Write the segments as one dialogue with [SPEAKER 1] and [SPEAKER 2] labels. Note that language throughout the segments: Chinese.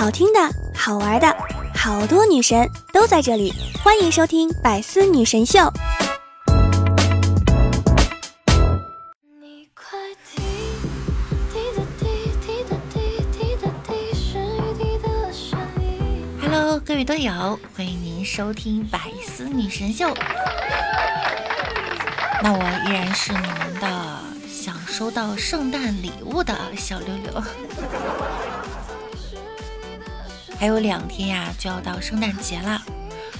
[SPEAKER 1] 好听的、好玩的，好多女神都在这里，欢迎收听《百思女神秀》。
[SPEAKER 2] Hello，各位队友，欢迎您收听《百思女神秀》。那我依然是你们的想收到圣诞礼物的小六六。还有两天呀，就要到圣诞节了。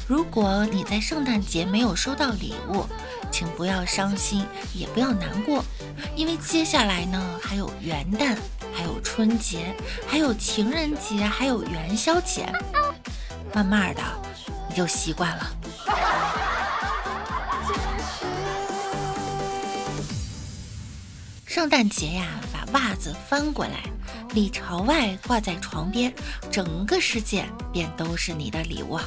[SPEAKER 2] 如果你在圣诞节没有收到礼物，请不要伤心，也不要难过，因为接下来呢，还有元旦，还有春节，还有情人节，还有元宵节。慢慢的，你就习惯了。圣诞节呀，把袜子翻过来。里朝外挂在床边，整个世界便都是你的礼物。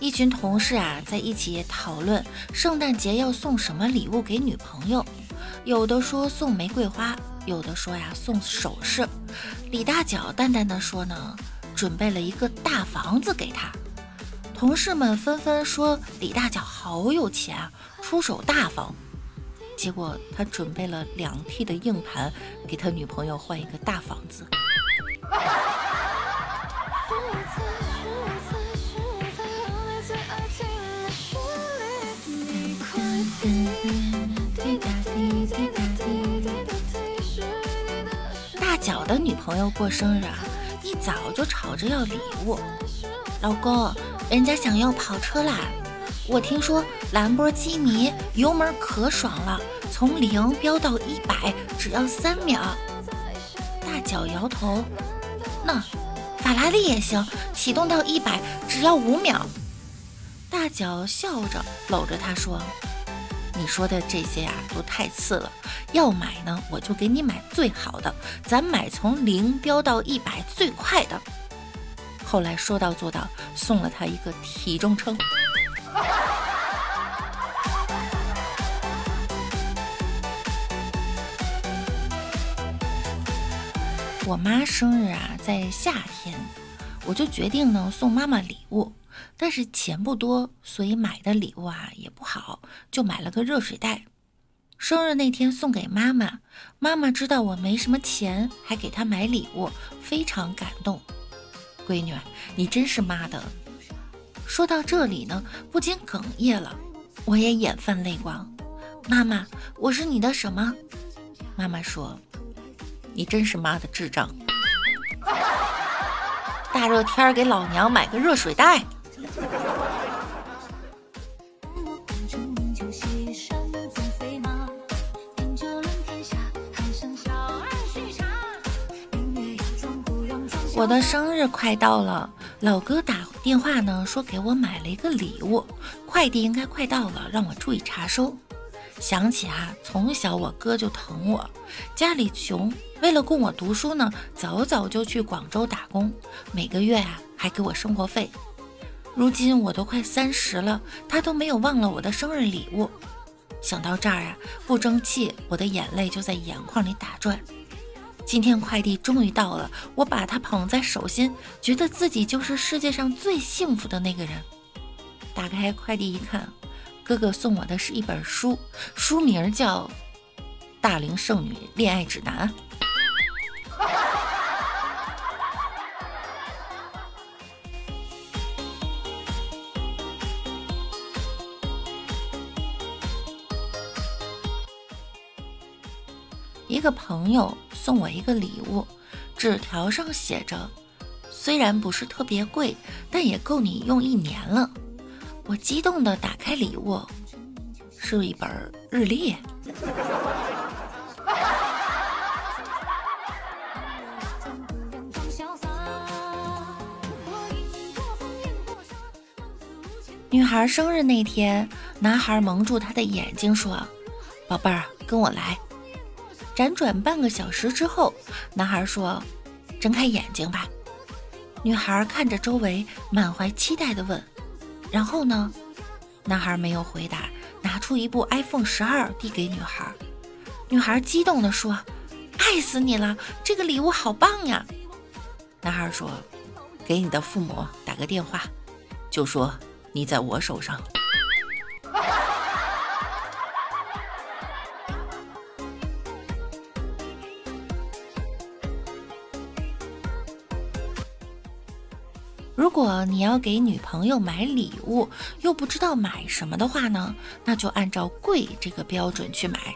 [SPEAKER 2] 一群同事啊，在一起讨论圣诞节要送什么礼物给女朋友，有的说送玫瑰花，有的说呀送首饰。李大脚淡淡的说呢，准备了一个大房子给他。同事们纷纷说李大脚好有钱啊。出手大方，结果他准备了两 T 的硬盘，给他女朋友换一个大房子。大脚的女朋友过生日啊，一早就吵着要礼物。老公，人家想要跑车啦。我听说兰博基尼油门可爽了，从零飙到一百只要三秒。大脚摇头，那法拉利也行，启动到一百只要五秒。大脚笑着搂着他说：“你说的这些呀都太次了，要买呢我就给你买最好的，咱买从零飙到一百最快的。”后来说到做到，送了他一个体重秤。我妈生日啊，在夏天，我就决定呢送妈妈礼物，但是钱不多，所以买的礼物啊也不好，就买了个热水袋。生日那天送给妈妈，妈妈知道我没什么钱，还给她买礼物，非常感动。闺女，你真是妈的。说到这里呢，不禁哽咽了，我也眼泛泪光。妈妈，我是你的什么？妈妈说。你真是妈的智障！大热天给老娘买个热水袋。我的生日快到了，老哥打电话呢，说给我买了一个礼物，快递应该快到了，让我注意查收。想起啊，从小我哥就疼我，家里穷，为了供我读书呢，早早就去广州打工，每个月啊还给我生活费。如今我都快三十了，他都没有忘了我的生日礼物。想到这儿啊，不争气，我的眼泪就在眼眶里打转。今天快递终于到了，我把它捧在手心，觉得自己就是世界上最幸福的那个人。打开快递一看。哥哥送我的是一本书，书名叫《大龄剩女恋爱指南》。一个朋友送我一个礼物，纸条上写着：“虽然不是特别贵，但也够你用一年了。”我激动地打开礼物，是一本日历。女孩生日那天，男孩蒙住她的眼睛说：“宝贝儿，跟我来。”辗转半个小时之后，男孩说：“睁开眼睛吧。”女孩看着周围，满怀期待地问。然后呢？男孩没有回答，拿出一部 iPhone 十二递给女孩。女孩激动地说：“爱死你了，这个礼物好棒呀！”男孩说：“给你的父母打个电话，就说你在我手上。”如果你要给女朋友买礼物，又不知道买什么的话呢，那就按照贵这个标准去买。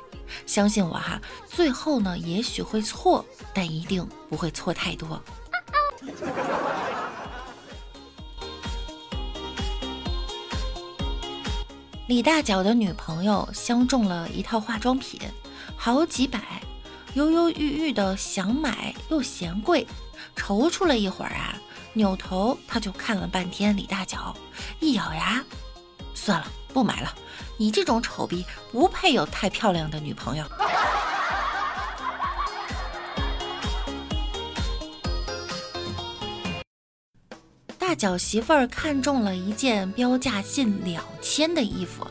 [SPEAKER 2] 相信我哈，最后呢也许会错，但一定不会错太多。李大脚的女朋友相中了一套化妆品，好几百，犹犹豫豫的想买又嫌贵，踌躇了一会儿啊。扭头，他就看了半天李大脚，一咬牙，算了，不买了。你这种丑逼不配有太漂亮的女朋友。大脚媳妇儿看中了一件标价近两千的衣服，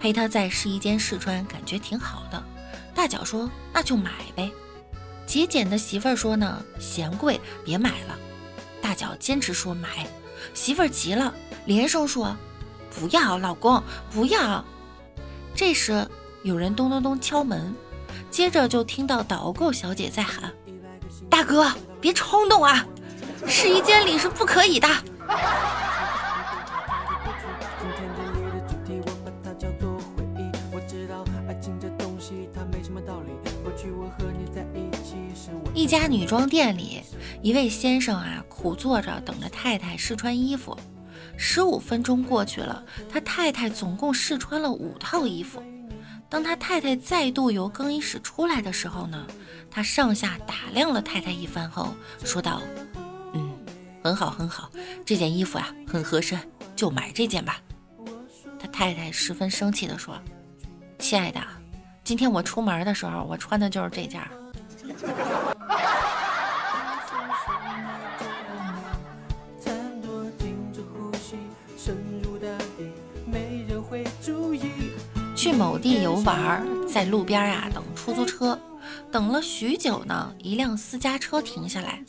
[SPEAKER 2] 陪他在试衣间试穿，感觉挺好的。大脚说：“那就买呗。”节俭的媳妇儿说：“呢，嫌贵，别买了。”大脚坚持说买，媳妇儿急了，连声说不要，老公不要。这时有人咚咚咚敲门，接着就听到导购小姐在喊：“大哥，别冲动啊，试衣间里是不可以的。”一家女装店里，一位先生啊，苦坐着等着太太试穿衣服。十五分钟过去了，他太太总共试穿了五套衣服。当他太太再度由更衣室出来的时候呢，他上下打量了太太一番后，说道：“嗯，很好，很好，这件衣服啊，很合身，就买这件吧。”他太太十分生气地说：“亲爱的，今天我出门的时候，我穿的就是这件。”某地游玩，在路边啊等出租车，等了许久呢，一辆私家车停下来，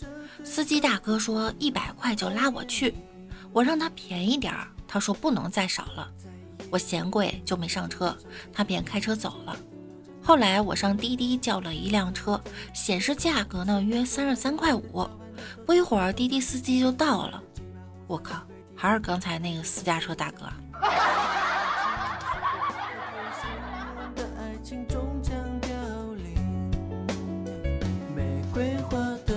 [SPEAKER 2] 司机大哥说一百块就拉我去，我让他便宜点儿，他说不能再少了，我嫌贵就没上车，他便开车走了。后来我上滴滴叫了一辆车，显示价格呢约三十三块五。不一会儿，滴滴司机就到了。我靠，还是刚才那个私家车大哥。心终将凋
[SPEAKER 3] 零。玫瑰花的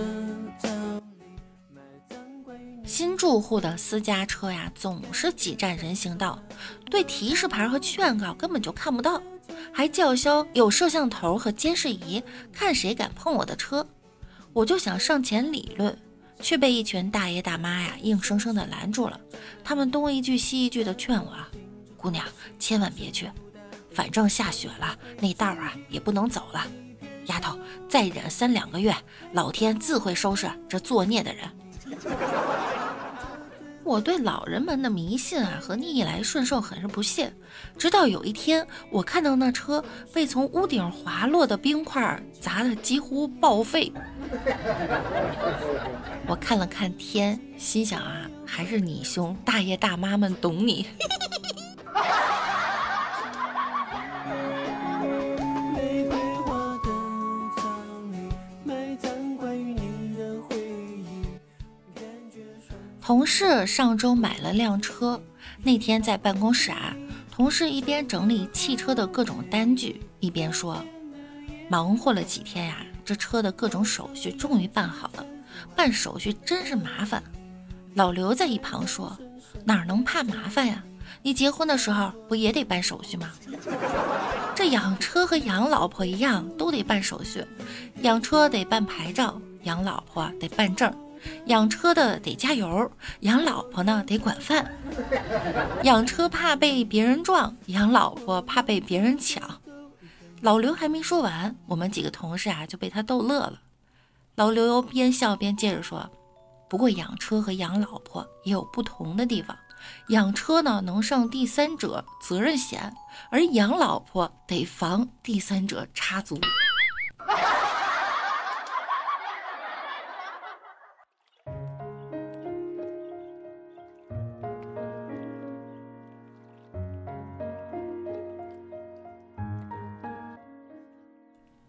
[SPEAKER 3] 葬礼，埋葬归
[SPEAKER 2] 新住户的私家车呀，总是挤占人行道，对提示牌和劝告根本就看不到。还叫嚣有摄像头和监视仪，看谁敢碰我的车。我就想上前理论，却被一群大爷大妈呀硬生生的拦住了。他们东一句西一句的劝我：“姑娘，千万别去，反正下雪了，那道啊也不能走了。丫头，再忍三两个月，老天自会收拾这作孽的人。”我对老人们的迷信啊和逆来顺受很是不屑，直到有一天，我看到那车被从屋顶滑落的冰块砸得几乎报废。我看了看天，心想啊，还是你兄大爷大妈们懂你。同事上周买了辆车，那天在办公室啊，同事一边整理汽车的各种单据，一边说：“忙活了几天呀，这车的各种手续终于办好了。办手续真是麻烦。”老刘在一旁说：“哪能怕麻烦呀？你结婚的时候不也得办手续吗？这养车和养老婆一样，都得办手续。养车得办牌照，养老婆得办证。”养车的得加油，养老婆呢得管饭。养车怕被别人撞，养老婆怕被别人抢。老刘还没说完，我们几个同事啊就被他逗乐了。老刘边笑边接着说：“不过养车和养老婆也有不同的地方。养车呢能上第三者责任险而养老婆得防第三者插足。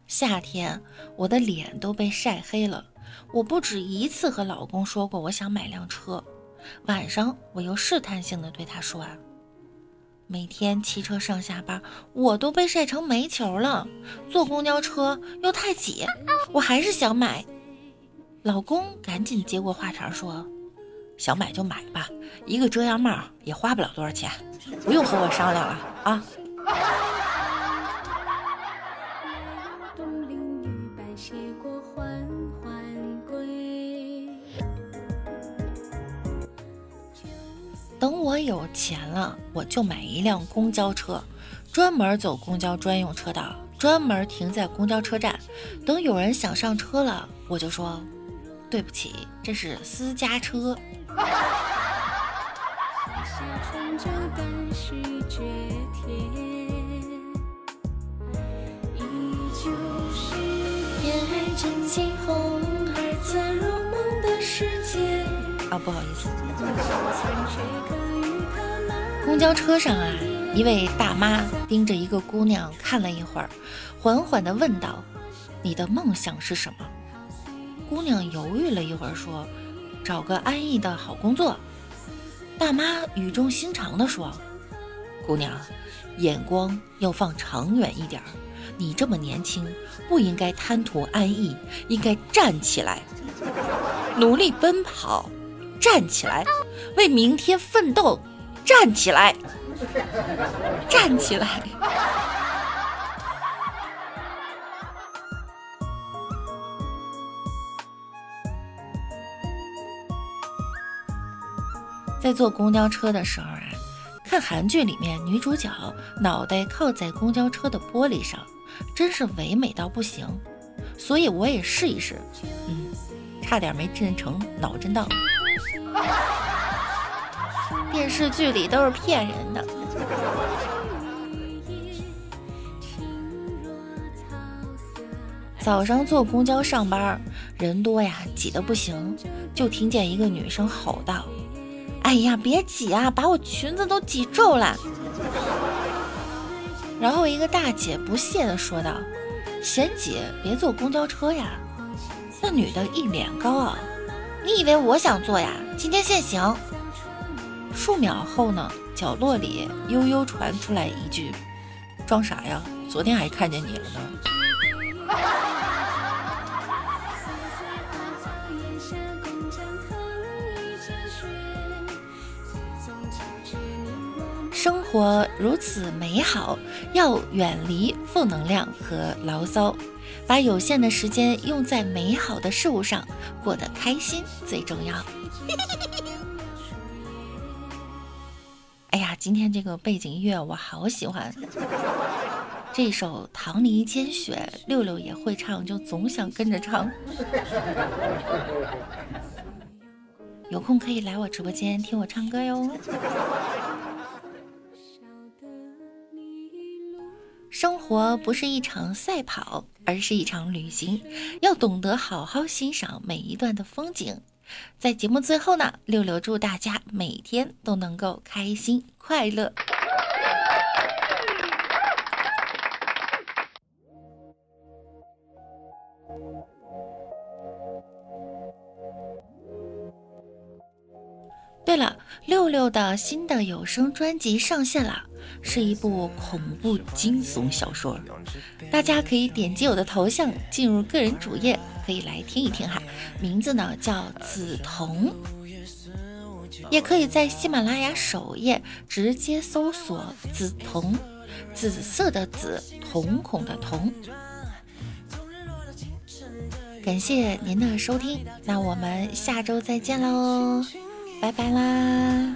[SPEAKER 2] 夏天我的脸都被晒黑了。我不止一次和老公说过我想买辆车。晚上我又试探性的对他说啊，每天骑车上下班，我都被晒成煤球了，坐公交车又太挤，我还是想买。老公赶紧接过话茬说。想买就买吧，一个遮阳帽也花不了多少钱，不用和我商量了啊！等我有钱了，我就买一辆公交车，专门走公交专用车道，专门停在公交车站。等有人想上车了，我就说：“对不起，这是私家车。”啊，不好意思。公交车上啊，一位大妈盯着一个姑娘看了一会儿，缓缓地问道：“你的梦想是什么？”姑娘犹豫了一会儿，说。找个安逸的好工作，大妈语重心长地说：“姑娘，眼光要放长远一点儿。你这么年轻，不应该贪图安逸，应该站起来，努力奔跑，站起来，为明天奋斗，站起来，站起来。”在坐公交车的时候啊，看韩剧里面女主角脑袋靠在公交车的玻璃上，真是唯美到不行。所以我也试一试，嗯，差点没震成脑震荡。电视剧里都是骗人的。早上坐公交上班，人多呀，挤得不行，就听见一个女生吼道。哎呀，别挤啊，把我裙子都挤皱了。然后一个大姐不屑地说道：“嫌挤别坐公交车呀。”那女的一脸高傲：“你以为我想做呀？今天限行。”数秒后呢，角落里悠悠传出来一句：“装啥呀？昨天还看见你了呢。”生活如此美好，要远离负能量和牢骚，把有限的时间用在美好的事物上，过得开心最重要。哎呀，今天这个背景音乐我好喜欢，这首《棠梨煎雪》，六六也会唱，就总想跟着唱。有空可以来我直播间听我唱歌哟。生活不是一场赛跑，而是一场旅行，要懂得好好欣赏每一段的风景。在节目最后呢，六六祝大家每天都能够开心快乐。六六的新的有声专辑上线了。是一部恐怖惊悚小说，大家可以点击我的头像进入个人主页，可以来听一听哈。名字呢叫紫瞳，也可以在喜马拉雅首页直接搜索“紫瞳”，紫色的紫，瞳孔的瞳。感谢您的收听，那我们下周再见喽，拜拜啦。